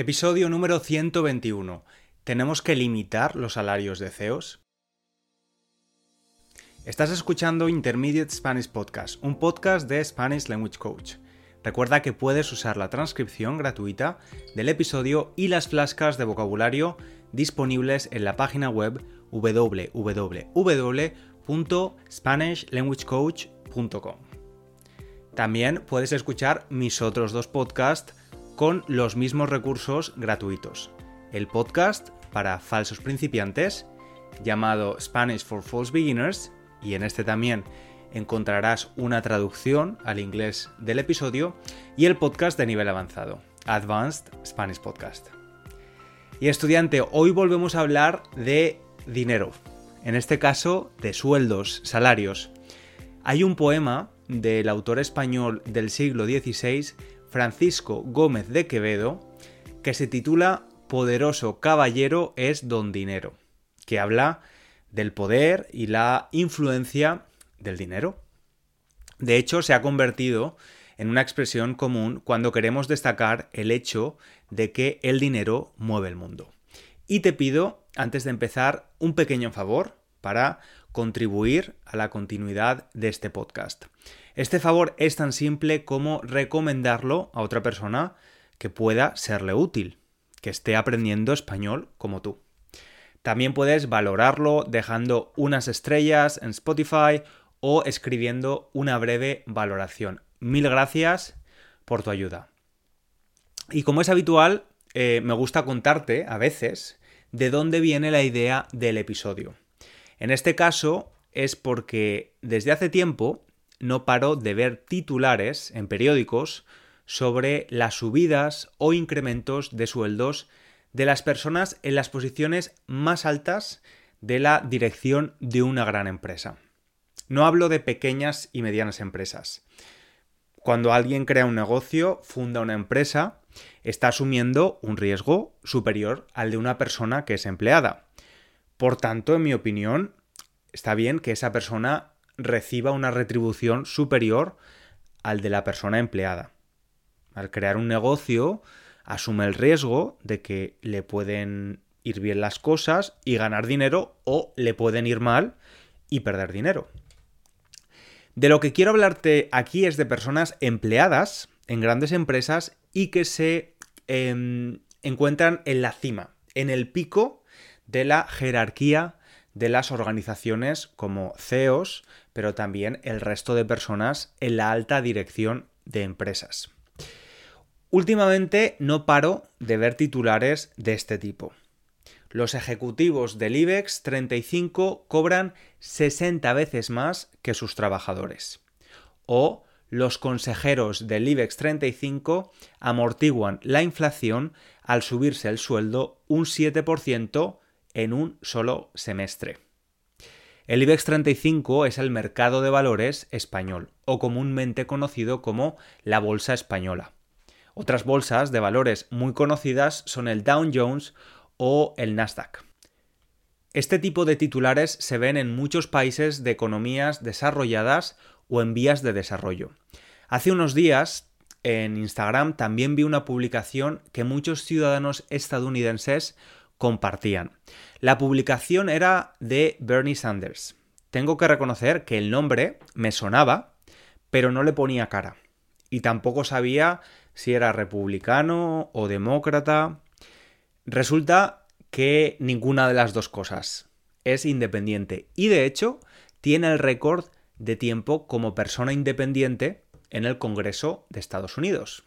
Episodio número 121. ¿Tenemos que limitar los salarios de CEOs? Estás escuchando Intermediate Spanish Podcast, un podcast de Spanish Language Coach. Recuerda que puedes usar la transcripción gratuita del episodio y las flascas de vocabulario disponibles en la página web www.spanishlanguagecoach.com. También puedes escuchar mis otros dos podcasts con los mismos recursos gratuitos. El podcast para falsos principiantes, llamado Spanish for False Beginners, y en este también encontrarás una traducción al inglés del episodio, y el podcast de nivel avanzado, Advanced Spanish Podcast. Y estudiante, hoy volvemos a hablar de dinero, en este caso de sueldos, salarios. Hay un poema del autor español del siglo XVI Francisco Gómez de Quevedo, que se titula Poderoso Caballero es Don Dinero, que habla del poder y la influencia del dinero. De hecho, se ha convertido en una expresión común cuando queremos destacar el hecho de que el dinero mueve el mundo. Y te pido, antes de empezar, un pequeño favor para contribuir a la continuidad de este podcast. Este favor es tan simple como recomendarlo a otra persona que pueda serle útil, que esté aprendiendo español como tú. También puedes valorarlo dejando unas estrellas en Spotify o escribiendo una breve valoración. Mil gracias por tu ayuda. Y como es habitual, eh, me gusta contarte a veces de dónde viene la idea del episodio. En este caso es porque desde hace tiempo no paro de ver titulares en periódicos sobre las subidas o incrementos de sueldos de las personas en las posiciones más altas de la dirección de una gran empresa. No hablo de pequeñas y medianas empresas. Cuando alguien crea un negocio, funda una empresa, está asumiendo un riesgo superior al de una persona que es empleada. Por tanto, en mi opinión, está bien que esa persona reciba una retribución superior al de la persona empleada. Al crear un negocio, asume el riesgo de que le pueden ir bien las cosas y ganar dinero o le pueden ir mal y perder dinero. De lo que quiero hablarte aquí es de personas empleadas en grandes empresas y que se em, encuentran en la cima, en el pico de la jerarquía de las organizaciones como CEOs, pero también el resto de personas en la alta dirección de empresas. Últimamente no paro de ver titulares de este tipo. Los ejecutivos del IBEX 35 cobran 60 veces más que sus trabajadores. O los consejeros del IBEX 35 amortiguan la inflación al subirse el sueldo un 7% en un solo semestre. El IBEX 35 es el mercado de valores español, o comúnmente conocido como la Bolsa Española. Otras bolsas de valores muy conocidas son el Dow Jones o el Nasdaq. Este tipo de titulares se ven en muchos países de economías desarrolladas o en vías de desarrollo. Hace unos días, en Instagram también vi una publicación que muchos ciudadanos estadounidenses compartían. La publicación era de Bernie Sanders. Tengo que reconocer que el nombre me sonaba, pero no le ponía cara. Y tampoco sabía si era republicano o demócrata. Resulta que ninguna de las dos cosas. Es independiente. Y de hecho, tiene el récord de tiempo como persona independiente en el Congreso de Estados Unidos.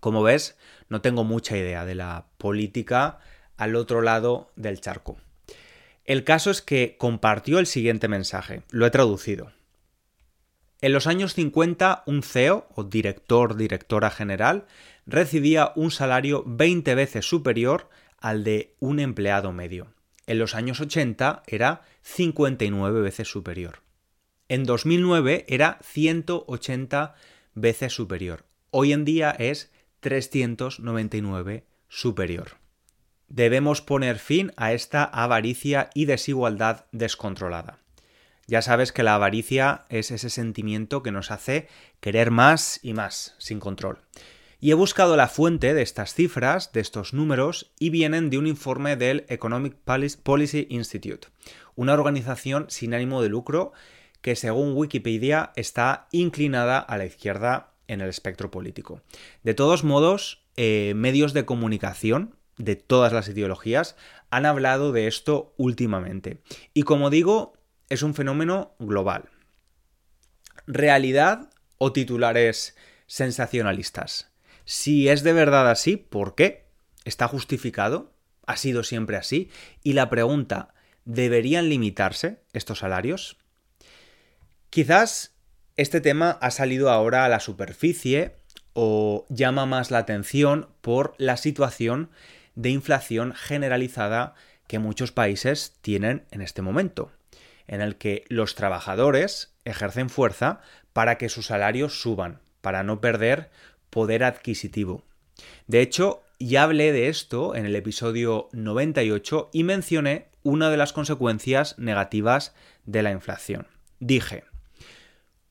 Como ves, no tengo mucha idea de la política al otro lado del charco. El caso es que compartió el siguiente mensaje, lo he traducido. En los años 50, un CEO o director, directora general, recibía un salario 20 veces superior al de un empleado medio. En los años 80 era 59 veces superior. En 2009 era 180 veces superior. Hoy en día es 399 superior. Debemos poner fin a esta avaricia y desigualdad descontrolada. Ya sabes que la avaricia es ese sentimiento que nos hace querer más y más, sin control. Y he buscado la fuente de estas cifras, de estos números, y vienen de un informe del Economic Policy Institute, una organización sin ánimo de lucro que según Wikipedia está inclinada a la izquierda en el espectro político. De todos modos, eh, medios de comunicación de todas las ideologías han hablado de esto últimamente. Y como digo, es un fenómeno global. Realidad o titulares sensacionalistas. Si es de verdad así, ¿por qué? ¿Está justificado? ¿Ha sido siempre así? Y la pregunta, ¿deberían limitarse estos salarios? Quizás este tema ha salido ahora a la superficie o llama más la atención por la situación de inflación generalizada que muchos países tienen en este momento, en el que los trabajadores ejercen fuerza para que sus salarios suban, para no perder poder adquisitivo. De hecho, ya hablé de esto en el episodio 98 y mencioné una de las consecuencias negativas de la inflación. Dije,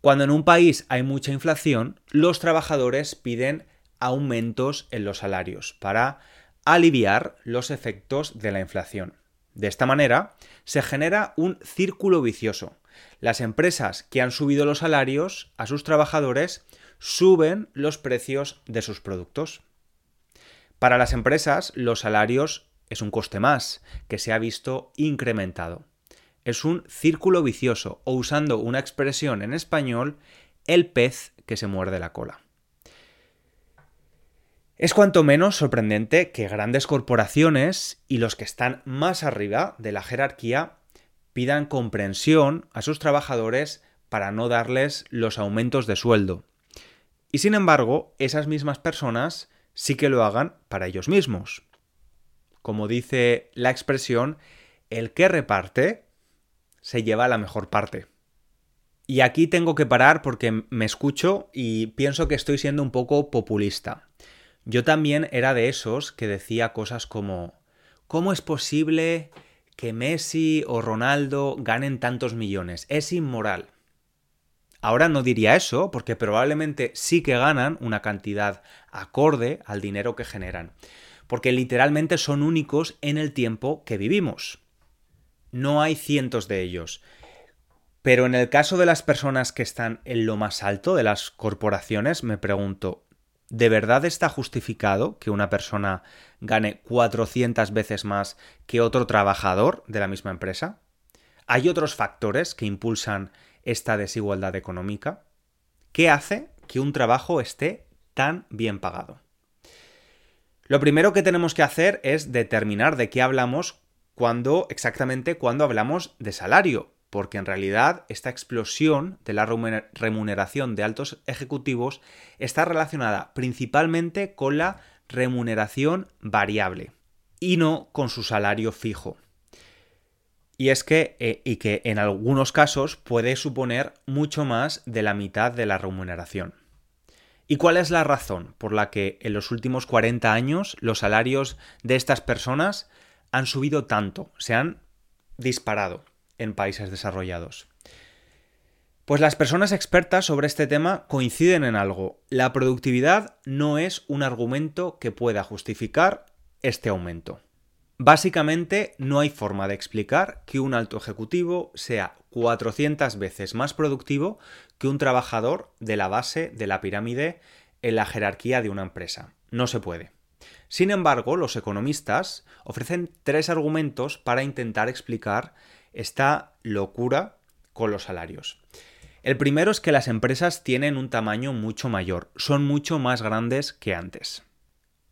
cuando en un país hay mucha inflación, los trabajadores piden aumentos en los salarios para aliviar los efectos de la inflación. De esta manera, se genera un círculo vicioso. Las empresas que han subido los salarios a sus trabajadores suben los precios de sus productos. Para las empresas, los salarios es un coste más que se ha visto incrementado es un círculo vicioso, o usando una expresión en español, el pez que se muerde la cola. Es cuanto menos sorprendente que grandes corporaciones y los que están más arriba de la jerarquía pidan comprensión a sus trabajadores para no darles los aumentos de sueldo. Y sin embargo, esas mismas personas sí que lo hagan para ellos mismos. Como dice la expresión, el que reparte se lleva la mejor parte. Y aquí tengo que parar porque me escucho y pienso que estoy siendo un poco populista. Yo también era de esos que decía cosas como ¿Cómo es posible que Messi o Ronaldo ganen tantos millones? Es inmoral. Ahora no diría eso, porque probablemente sí que ganan una cantidad acorde al dinero que generan, porque literalmente son únicos en el tiempo que vivimos no hay cientos de ellos. Pero en el caso de las personas que están en lo más alto de las corporaciones, me pregunto, ¿de verdad está justificado que una persona gane 400 veces más que otro trabajador de la misma empresa? ¿Hay otros factores que impulsan esta desigualdad económica? ¿Qué hace que un trabajo esté tan bien pagado? Lo primero que tenemos que hacer es determinar de qué hablamos cuando exactamente cuando hablamos de salario, porque en realidad esta explosión de la remuneración de altos ejecutivos está relacionada principalmente con la remuneración variable y no con su salario fijo. Y es que, eh, y que en algunos casos puede suponer mucho más de la mitad de la remuneración. ¿Y cuál es la razón por la que en los últimos 40 años los salarios de estas personas han subido tanto, se han disparado en países desarrollados? Pues las personas expertas sobre este tema coinciden en algo. La productividad no es un argumento que pueda justificar este aumento. Básicamente no hay forma de explicar que un alto ejecutivo sea 400 veces más productivo que un trabajador de la base de la pirámide en la jerarquía de una empresa. No se puede. Sin embargo, los economistas ofrecen tres argumentos para intentar explicar esta locura con los salarios. El primero es que las empresas tienen un tamaño mucho mayor, son mucho más grandes que antes.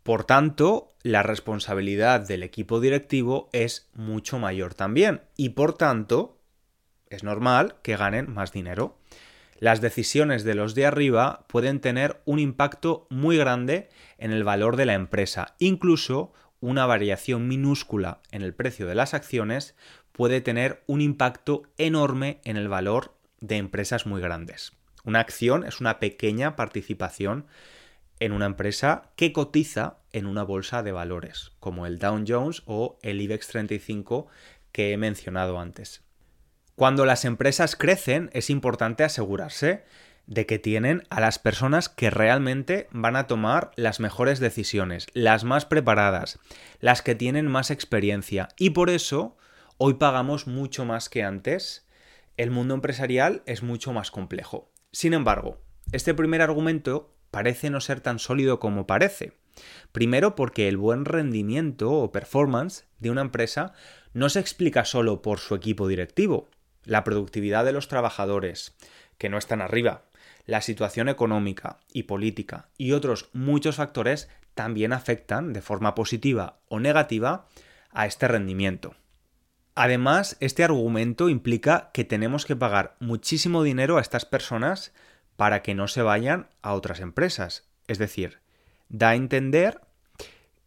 Por tanto, la responsabilidad del equipo directivo es mucho mayor también y por tanto es normal que ganen más dinero las decisiones de los de arriba pueden tener un impacto muy grande en el valor de la empresa. Incluso una variación minúscula en el precio de las acciones puede tener un impacto enorme en el valor de empresas muy grandes. Una acción es una pequeña participación en una empresa que cotiza en una bolsa de valores, como el Dow Jones o el IBEX 35 que he mencionado antes. Cuando las empresas crecen es importante asegurarse de que tienen a las personas que realmente van a tomar las mejores decisiones, las más preparadas, las que tienen más experiencia. Y por eso hoy pagamos mucho más que antes. El mundo empresarial es mucho más complejo. Sin embargo, este primer argumento parece no ser tan sólido como parece. Primero porque el buen rendimiento o performance de una empresa no se explica solo por su equipo directivo, la productividad de los trabajadores, que no están arriba, la situación económica y política y otros muchos factores también afectan de forma positiva o negativa a este rendimiento. Además, este argumento implica que tenemos que pagar muchísimo dinero a estas personas para que no se vayan a otras empresas. Es decir, da a entender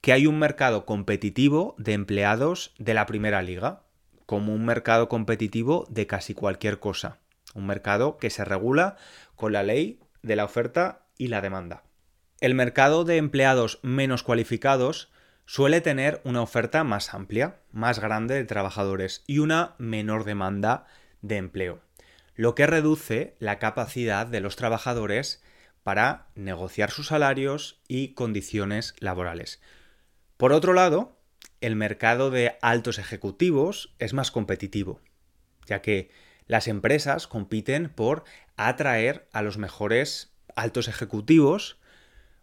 que hay un mercado competitivo de empleados de la primera liga, como un mercado competitivo de casi cualquier cosa. Un mercado que se regula con la ley de la oferta y la demanda. El mercado de empleados menos cualificados suele tener una oferta más amplia, más grande de trabajadores y una menor demanda de empleo lo que reduce la capacidad de los trabajadores para negociar sus salarios y condiciones laborales. Por otro lado, el mercado de altos ejecutivos es más competitivo, ya que las empresas compiten por atraer a los mejores altos ejecutivos,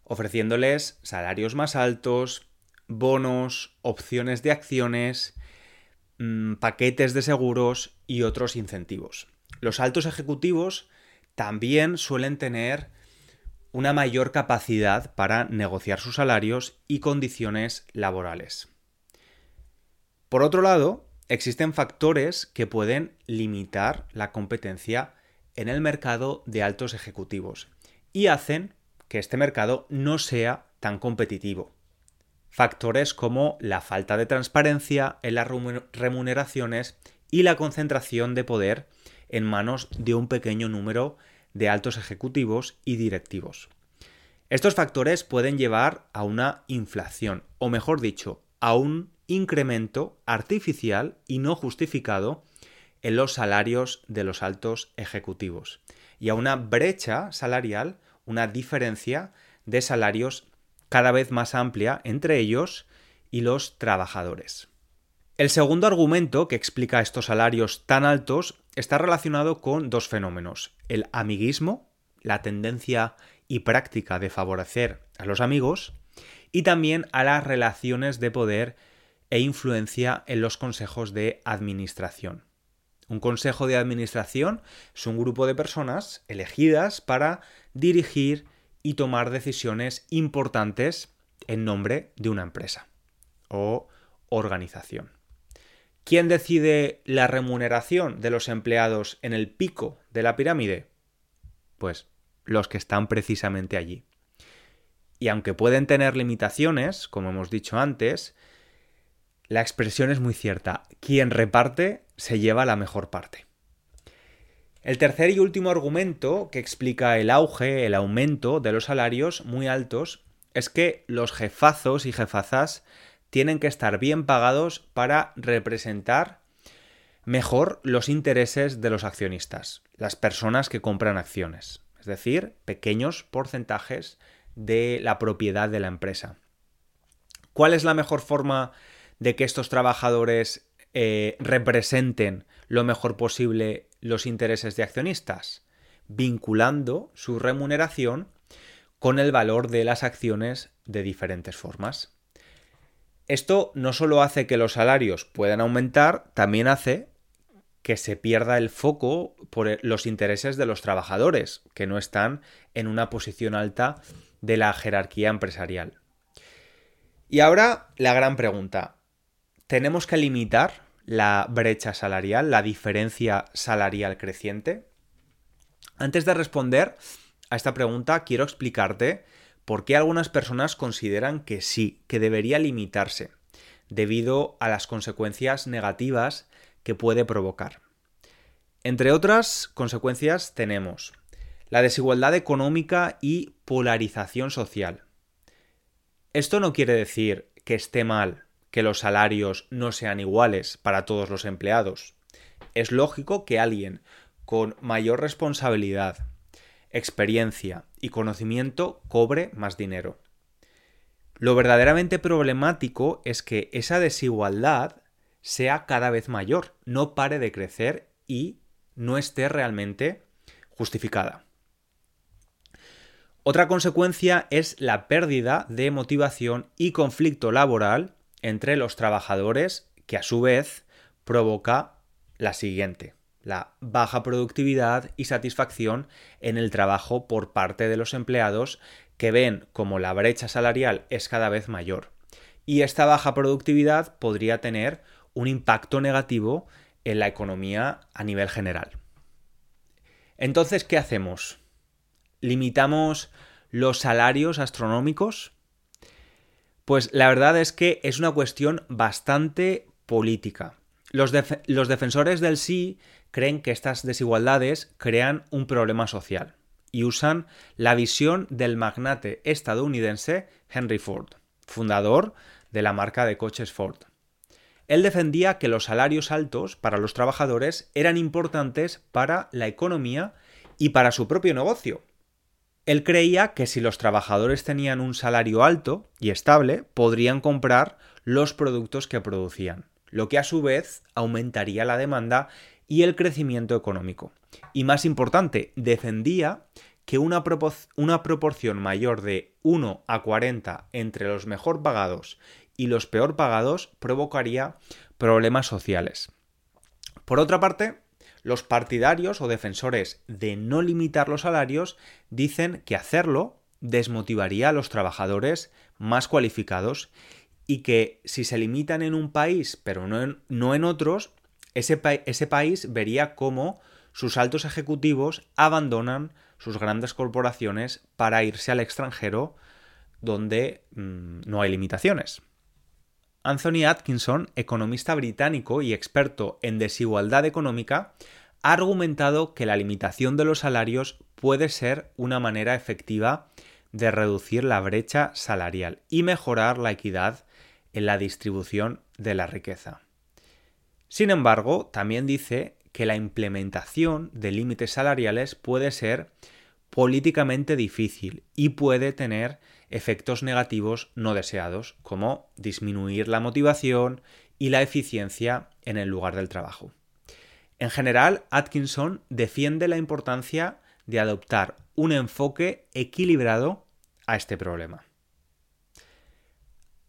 ofreciéndoles salarios más altos, bonos, opciones de acciones, mm, paquetes de seguros y otros incentivos. Los altos ejecutivos también suelen tener una mayor capacidad para negociar sus salarios y condiciones laborales. Por otro lado, existen factores que pueden limitar la competencia en el mercado de altos ejecutivos y hacen que este mercado no sea tan competitivo. Factores como la falta de transparencia en las remuneraciones y la concentración de poder en manos de un pequeño número de altos ejecutivos y directivos. Estos factores pueden llevar a una inflación, o mejor dicho, a un incremento artificial y no justificado en los salarios de los altos ejecutivos y a una brecha salarial, una diferencia de salarios cada vez más amplia entre ellos y los trabajadores. El segundo argumento que explica estos salarios tan altos está relacionado con dos fenómenos. El amiguismo, la tendencia y práctica de favorecer a los amigos, y también a las relaciones de poder e influencia en los consejos de administración. Un consejo de administración es un grupo de personas elegidas para dirigir y tomar decisiones importantes en nombre de una empresa o organización. ¿Quién decide la remuneración de los empleados en el pico de la pirámide? Pues los que están precisamente allí. Y aunque pueden tener limitaciones, como hemos dicho antes, la expresión es muy cierta. Quien reparte se lleva la mejor parte. El tercer y último argumento que explica el auge, el aumento de los salarios muy altos, es que los jefazos y jefazas tienen que estar bien pagados para representar mejor los intereses de los accionistas, las personas que compran acciones, es decir, pequeños porcentajes de la propiedad de la empresa. ¿Cuál es la mejor forma de que estos trabajadores eh, representen lo mejor posible los intereses de accionistas? Vinculando su remuneración con el valor de las acciones de diferentes formas. Esto no solo hace que los salarios puedan aumentar, también hace que se pierda el foco por los intereses de los trabajadores, que no están en una posición alta de la jerarquía empresarial. Y ahora la gran pregunta. ¿Tenemos que limitar la brecha salarial, la diferencia salarial creciente? Antes de responder a esta pregunta, quiero explicarte por qué algunas personas consideran que sí, que debería limitarse, debido a las consecuencias negativas que puede provocar. Entre otras consecuencias tenemos la desigualdad económica y polarización social. Esto no quiere decir que esté mal que los salarios no sean iguales para todos los empleados. Es lógico que alguien con mayor responsabilidad, experiencia y conocimiento cobre más dinero. Lo verdaderamente problemático es que esa desigualdad sea cada vez mayor, no pare de crecer y no esté realmente justificada. Otra consecuencia es la pérdida de motivación y conflicto laboral entre los trabajadores, que a su vez provoca la siguiente, la baja productividad y satisfacción en el trabajo por parte de los empleados que ven como la brecha salarial es cada vez mayor. Y esta baja productividad podría tener un impacto negativo en la economía a nivel general. Entonces, ¿qué hacemos? ¿Limitamos los salarios astronómicos? Pues la verdad es que es una cuestión bastante política. Los, defensores del sí creen que estas desigualdades crean un problema social y usan la visión del magnate estadounidense Henry Ford, fundador de la marca de coches Ford. Él defendía que los salarios altos para los trabajadores eran importantes para la economía y para su propio negocio. Él creía que si los trabajadores tenían un salario alto y estable, podrían comprar los productos que producían, lo que a su vez aumentaría la demanda y el crecimiento económico. Y más importante, defendía que una, proporción mayor de 1 a 40 entre los mejor pagados y los peor pagados provocaría problemas sociales. Por otra parte, los partidarios o defensores de no limitar los salarios dicen que hacerlo desmotivaría a los trabajadores más cualificados y que si se limitan en un país pero no en, no en otros, ese, ese país vería cómo sus altos ejecutivos abandonan sus grandes corporaciones para irse al extranjero donde mmm, no hay limitaciones. Anthony Atkinson, economista británico y experto en desigualdad económica, ha argumentado que la limitación de los salarios puede ser una manera efectiva de reducir la brecha salarial y mejorar la equidad en la distribución de la riqueza. Sin embargo, también dice que la implementación de límites salariales puede ser políticamente difícil y puede tener efectos negativos no deseados, como disminuir la motivación y la eficiencia en el lugar del trabajo. En general, Atkinson defiende la importancia de adoptar un enfoque equilibrado a este problema.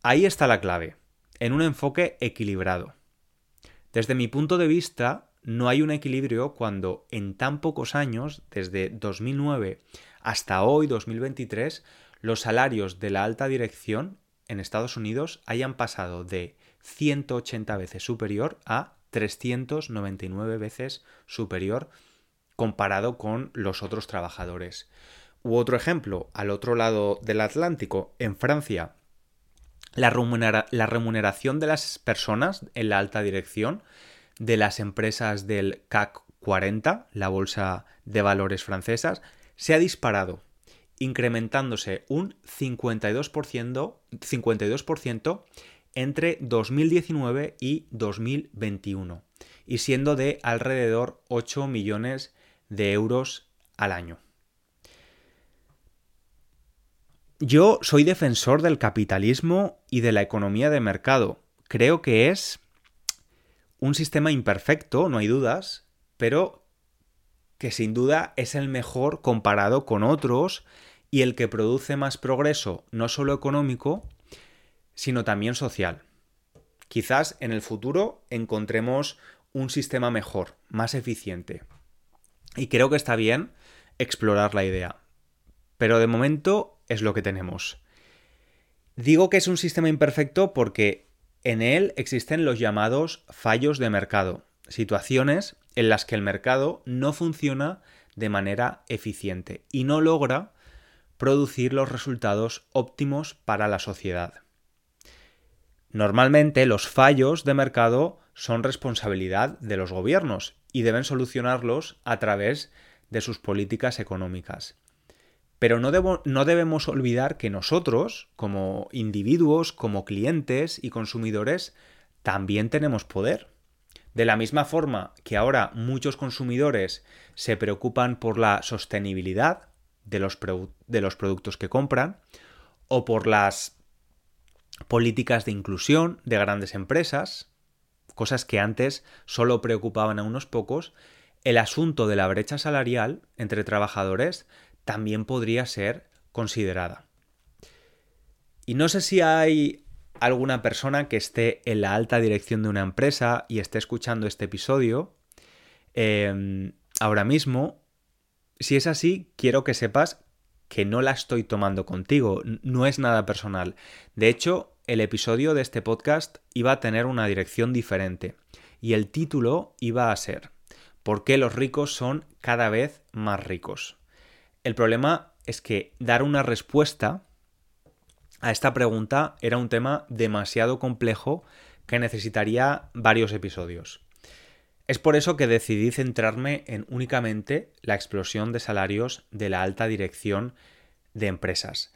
Ahí está la clave, en un enfoque equilibrado. Desde mi punto de vista, no hay un equilibrio cuando en tan pocos años, desde 2009 hasta hoy, 2023, los salarios de la alta dirección en Estados Unidos hayan pasado de 180 veces superior a 399 veces superior comparado con los otros trabajadores. U otro ejemplo, al otro lado del Atlántico, en Francia, la, la remuneración de las personas en la alta dirección de las empresas del CAC 40, la bolsa de valores francesas, se ha disparado incrementándose un 52%, 52% entre 2019 y 2021 y siendo de alrededor 8 millones de euros al año. Yo soy defensor del capitalismo y de la economía de mercado. Creo que es un sistema imperfecto, no hay dudas, pero que sin duda es el mejor comparado con otros y el que produce más progreso no solo económico, sino también social. Quizás en el futuro encontremos un sistema mejor, más eficiente. Y creo que está bien explorar la idea. Pero de momento es lo que tenemos. Digo que es un sistema imperfecto porque en él existen los llamados fallos de mercado, situaciones en las que el mercado no funciona de manera eficiente y no logra producir los resultados óptimos para la sociedad. Normalmente los fallos de mercado son responsabilidad de los gobiernos y deben solucionarlos a través de sus políticas económicas. Pero no, debemos olvidar que nosotros, como individuos, como clientes y consumidores, también tenemos poder. De la misma forma que ahora muchos consumidores se preocupan por la sostenibilidad de los, de los productos que compran o por las políticas de inclusión de grandes empresas, cosas que antes solo preocupaban a unos pocos, el asunto de la brecha salarial entre trabajadores también podría ser considerada. Y no sé si hay alguna persona que esté en la alta dirección de una empresa y esté escuchando este episodio em, ahora mismo. Si es así, quiero que sepas que no la estoy tomando contigo, no es nada personal. De hecho, el episodio de este podcast iba a tener una dirección diferente y el título iba a ser ¿Por qué los ricos son cada vez más ricos? El problema es que dar una respuesta a esta pregunta era un tema demasiado complejo que necesitaría varios episodios. Es por eso que decidí centrarme en únicamente la explosión de salarios de la alta dirección de empresas.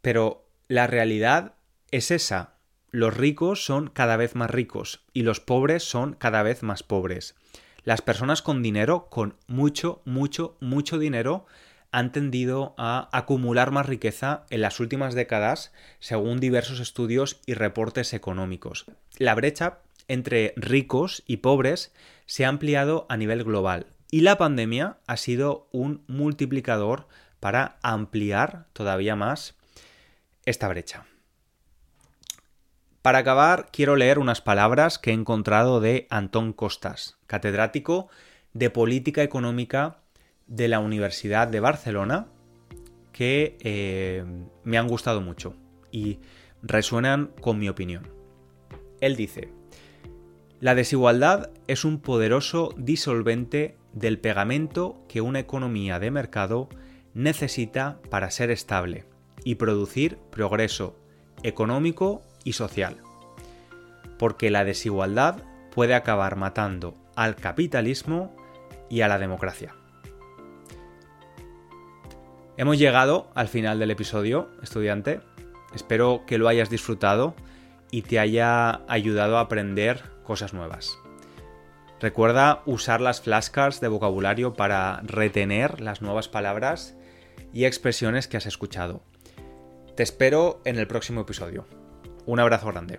Pero la realidad es esa. Los ricos son cada vez más ricos y los pobres son cada vez más pobres. Las personas con dinero, con mucho, mucho, mucho dinero, han tendido a acumular más riqueza en las últimas décadas, según diversos estudios y reportes económicos. La brecha entre ricos y pobres se ha ampliado a nivel global y la pandemia ha sido un multiplicador para ampliar todavía más esta brecha. Para acabar, quiero leer unas palabras que he encontrado de Antón Costas, catedrático de Política Económica de la Universidad de Barcelona que eh, me han gustado mucho y resuenan con mi opinión. Él dice, la desigualdad es un poderoso disolvente del pegamento que una economía de mercado necesita para ser estable y producir progreso económico y social. Porque la desigualdad puede acabar matando al capitalismo y a la democracia. Hemos llegado al final del episodio, estudiante. Espero que lo hayas disfrutado y te haya ayudado a aprender cosas nuevas. Recuerda usar las flashcards de vocabulario para retener las nuevas palabras y expresiones que has escuchado. Te espero en el próximo episodio. Un abrazo grande.